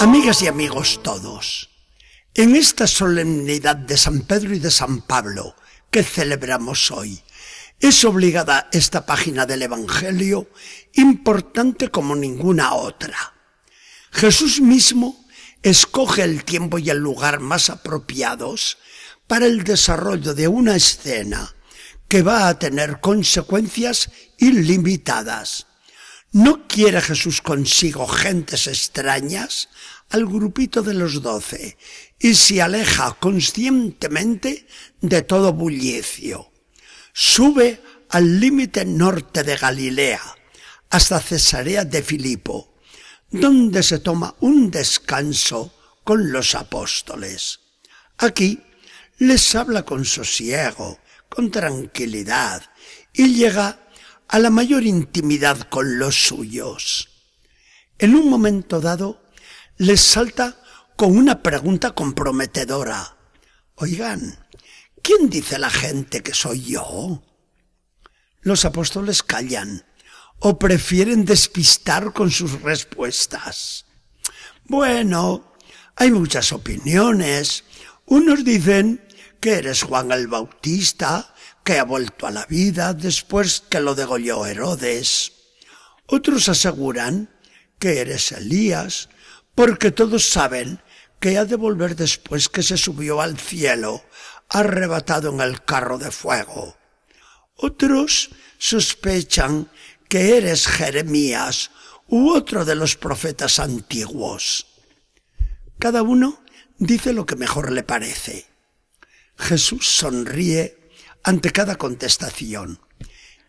Amigas y amigos todos, en esta solemnidad de San Pedro y de San Pablo que celebramos hoy, es obligada esta página del Evangelio importante como ninguna otra. Jesús mismo escoge el tiempo y el lugar más apropiados para el desarrollo de una escena que va a tener consecuencias ilimitadas. No quiere Jesús consigo gentes extrañas al grupito de los doce y se aleja conscientemente de todo bullicio. Sube al límite norte de Galilea, hasta Cesarea de Filipo, donde se toma un descanso con los apóstoles. Aquí les habla con sosiego, con tranquilidad, y llega a la mayor intimidad con los suyos. En un momento dado, les salta con una pregunta comprometedora. Oigan, ¿quién dice la gente que soy yo? Los apóstoles callan o prefieren despistar con sus respuestas. Bueno, hay muchas opiniones. Unos dicen que eres Juan el Bautista, que ha vuelto a la vida después que lo degolló Herodes. Otros aseguran que eres Elías, porque todos saben que ha de volver después que se subió al cielo, arrebatado en el carro de fuego. Otros sospechan que eres Jeremías u otro de los profetas antiguos. Cada uno dice lo que mejor le parece. Jesús sonríe ante cada contestación.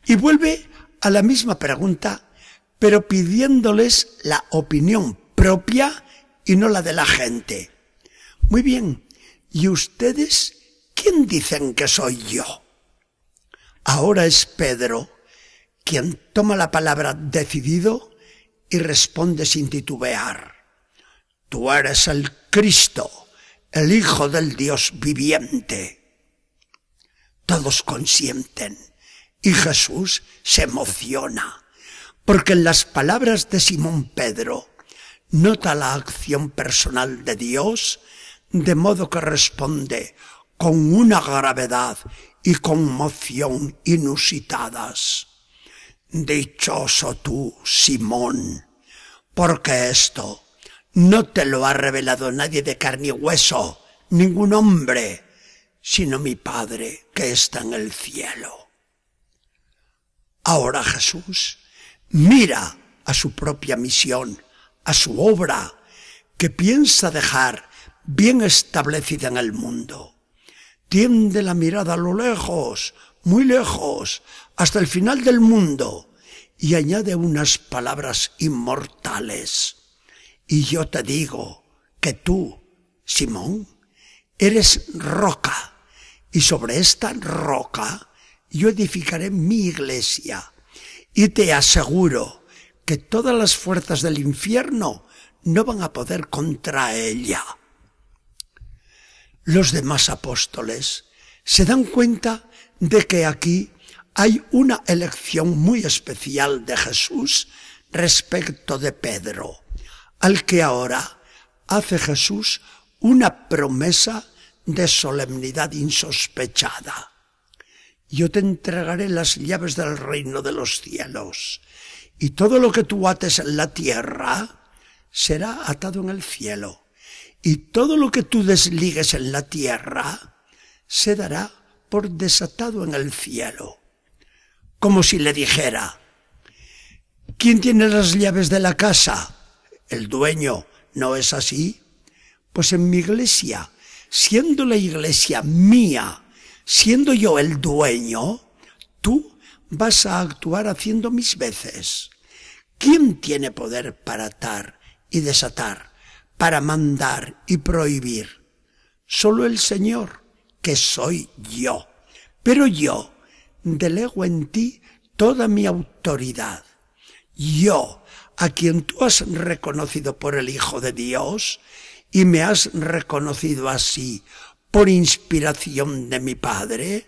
Y vuelve a la misma pregunta, pero pidiéndoles la opinión propia y no la de la gente. Muy bien, ¿y ustedes quién dicen que soy yo? Ahora es Pedro quien toma la palabra decidido y responde sin titubear. Tú eres el Cristo, el Hijo del Dios viviente. Todos consienten y Jesús se emociona, porque en las palabras de Simón Pedro nota la acción personal de Dios, de modo que responde con una gravedad y conmoción inusitadas. Dichoso tú, Simón, porque esto no te lo ha revelado nadie de carne y hueso, ningún hombre, sino mi Padre que está en el cielo. Ahora Jesús mira a su propia misión, a su obra, que piensa dejar bien establecida en el mundo. Tiende la mirada a lo lejos, muy lejos, hasta el final del mundo, y añade unas palabras inmortales. Y yo te digo que tú, Simón, eres roca, y sobre esta roca yo edificaré mi iglesia, y te aseguro que todas las fuerzas del infierno no van a poder contra ella. Los demás apóstoles se dan cuenta de que aquí hay una elección muy especial de Jesús respecto de Pedro, al que ahora hace Jesús una promesa de solemnidad insospechada. Yo te entregaré las llaves del reino de los cielos, y todo lo que tú ates en la tierra será atado en el cielo, y todo lo que tú desligues en la tierra se dará por desatado en el cielo. Como si le dijera, ¿quién tiene las llaves de la casa? El dueño, ¿no es así? Pues en mi iglesia, siendo la iglesia mía, siendo yo el dueño, tú vas a actuar haciendo mis veces. ¿Quién tiene poder para atar y desatar, para mandar y prohibir? Solo el Señor, que soy yo. Pero yo delego en ti toda mi autoridad. Yo, a quien tú has reconocido por el Hijo de Dios, y me has reconocido así por inspiración de mi Padre,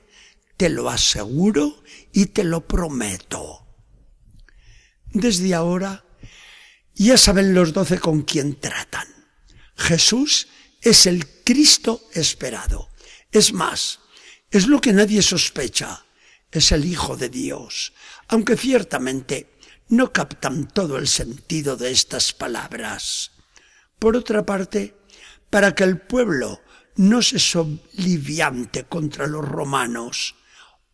te lo aseguro y te lo prometo. Desde ahora ya saben los doce con quién tratan. Jesús es el Cristo esperado. Es más, es lo que nadie sospecha. Es el Hijo de Dios, aunque ciertamente no captan todo el sentido de estas palabras. Por otra parte, para que el pueblo no se soliviante contra los romanos,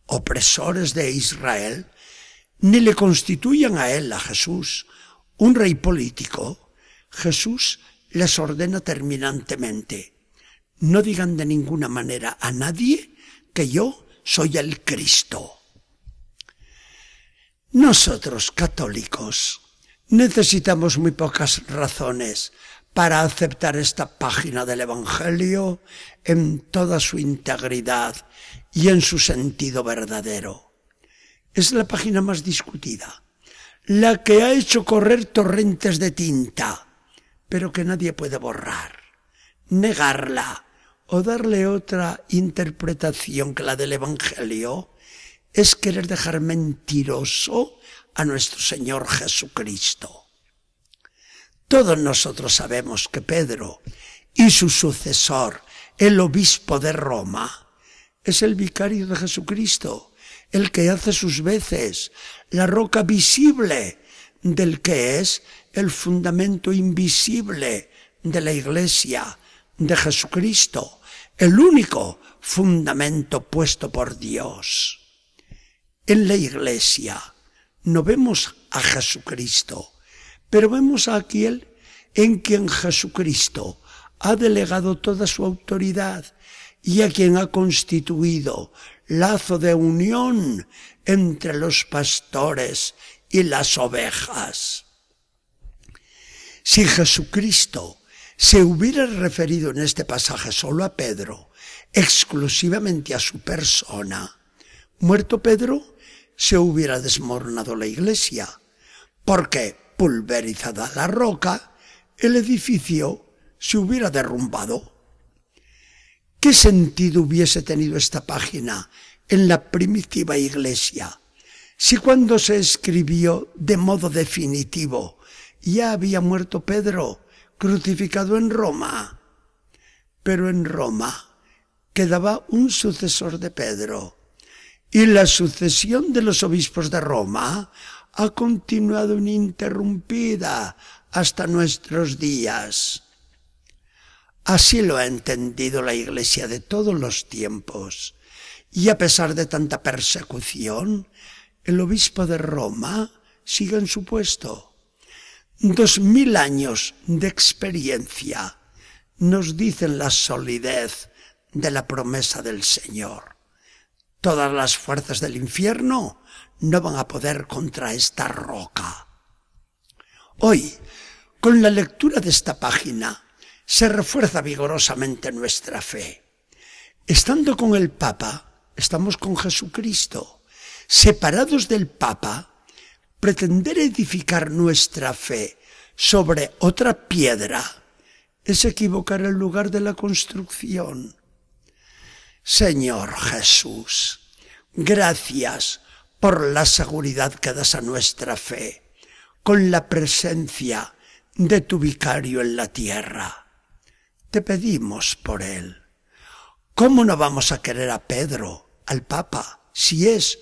opresores de Israel, ni le constituyan a él, a Jesús, un rey político, Jesús les ordena terminantemente, no digan de ninguna manera a nadie que yo soy el Cristo. Nosotros, católicos, necesitamos muy pocas razones para aceptar esta página del Evangelio en toda su integridad y en su sentido verdadero. Es la página más discutida, la que ha hecho correr torrentes de tinta, pero que nadie puede borrar, negarla o darle otra interpretación que la del Evangelio es querer dejar mentiroso a nuestro Señor Jesucristo. Todos nosotros sabemos que Pedro y su sucesor, el obispo de Roma, es el vicario de Jesucristo, el que hace sus veces, la roca visible del que es el fundamento invisible de la iglesia de Jesucristo, el único fundamento puesto por Dios. En la iglesia no vemos a Jesucristo, pero vemos a aquel en quien Jesucristo ha delegado toda su autoridad y a quien ha constituido lazo de unión entre los pastores y las ovejas. Si Jesucristo se hubiera referido en este pasaje solo a Pedro, exclusivamente a su persona, muerto Pedro, se hubiera desmoronado la iglesia, porque pulverizada la roca, el edificio se hubiera derrumbado. ¿Qué sentido hubiese tenido esta página en la primitiva iglesia si cuando se escribió de modo definitivo ya había muerto Pedro, crucificado en Roma? Pero en Roma quedaba un sucesor de Pedro, y la sucesión de los obispos de Roma ha continuado ininterrumpida hasta nuestros días. Así lo ha entendido la Iglesia de todos los tiempos. Y a pesar de tanta persecución, el obispo de Roma sigue en su puesto. Dos mil años de experiencia nos dicen la solidez de la promesa del Señor. Todas las fuerzas del infierno no van a poder contra esta roca. Hoy, con la lectura de esta página, se refuerza vigorosamente nuestra fe. Estando con el Papa, estamos con Jesucristo. Separados del Papa, pretender edificar nuestra fe sobre otra piedra es equivocar el lugar de la construcción. Señor Jesús, gracias por la seguridad que das a nuestra fe, con la presencia de tu vicario en la tierra. Te pedimos por él. ¿Cómo no vamos a querer a Pedro, al Papa, si es,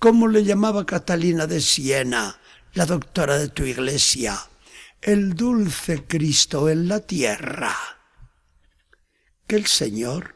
como le llamaba Catalina de Siena, la doctora de tu iglesia, el dulce Cristo en la tierra? Que el Señor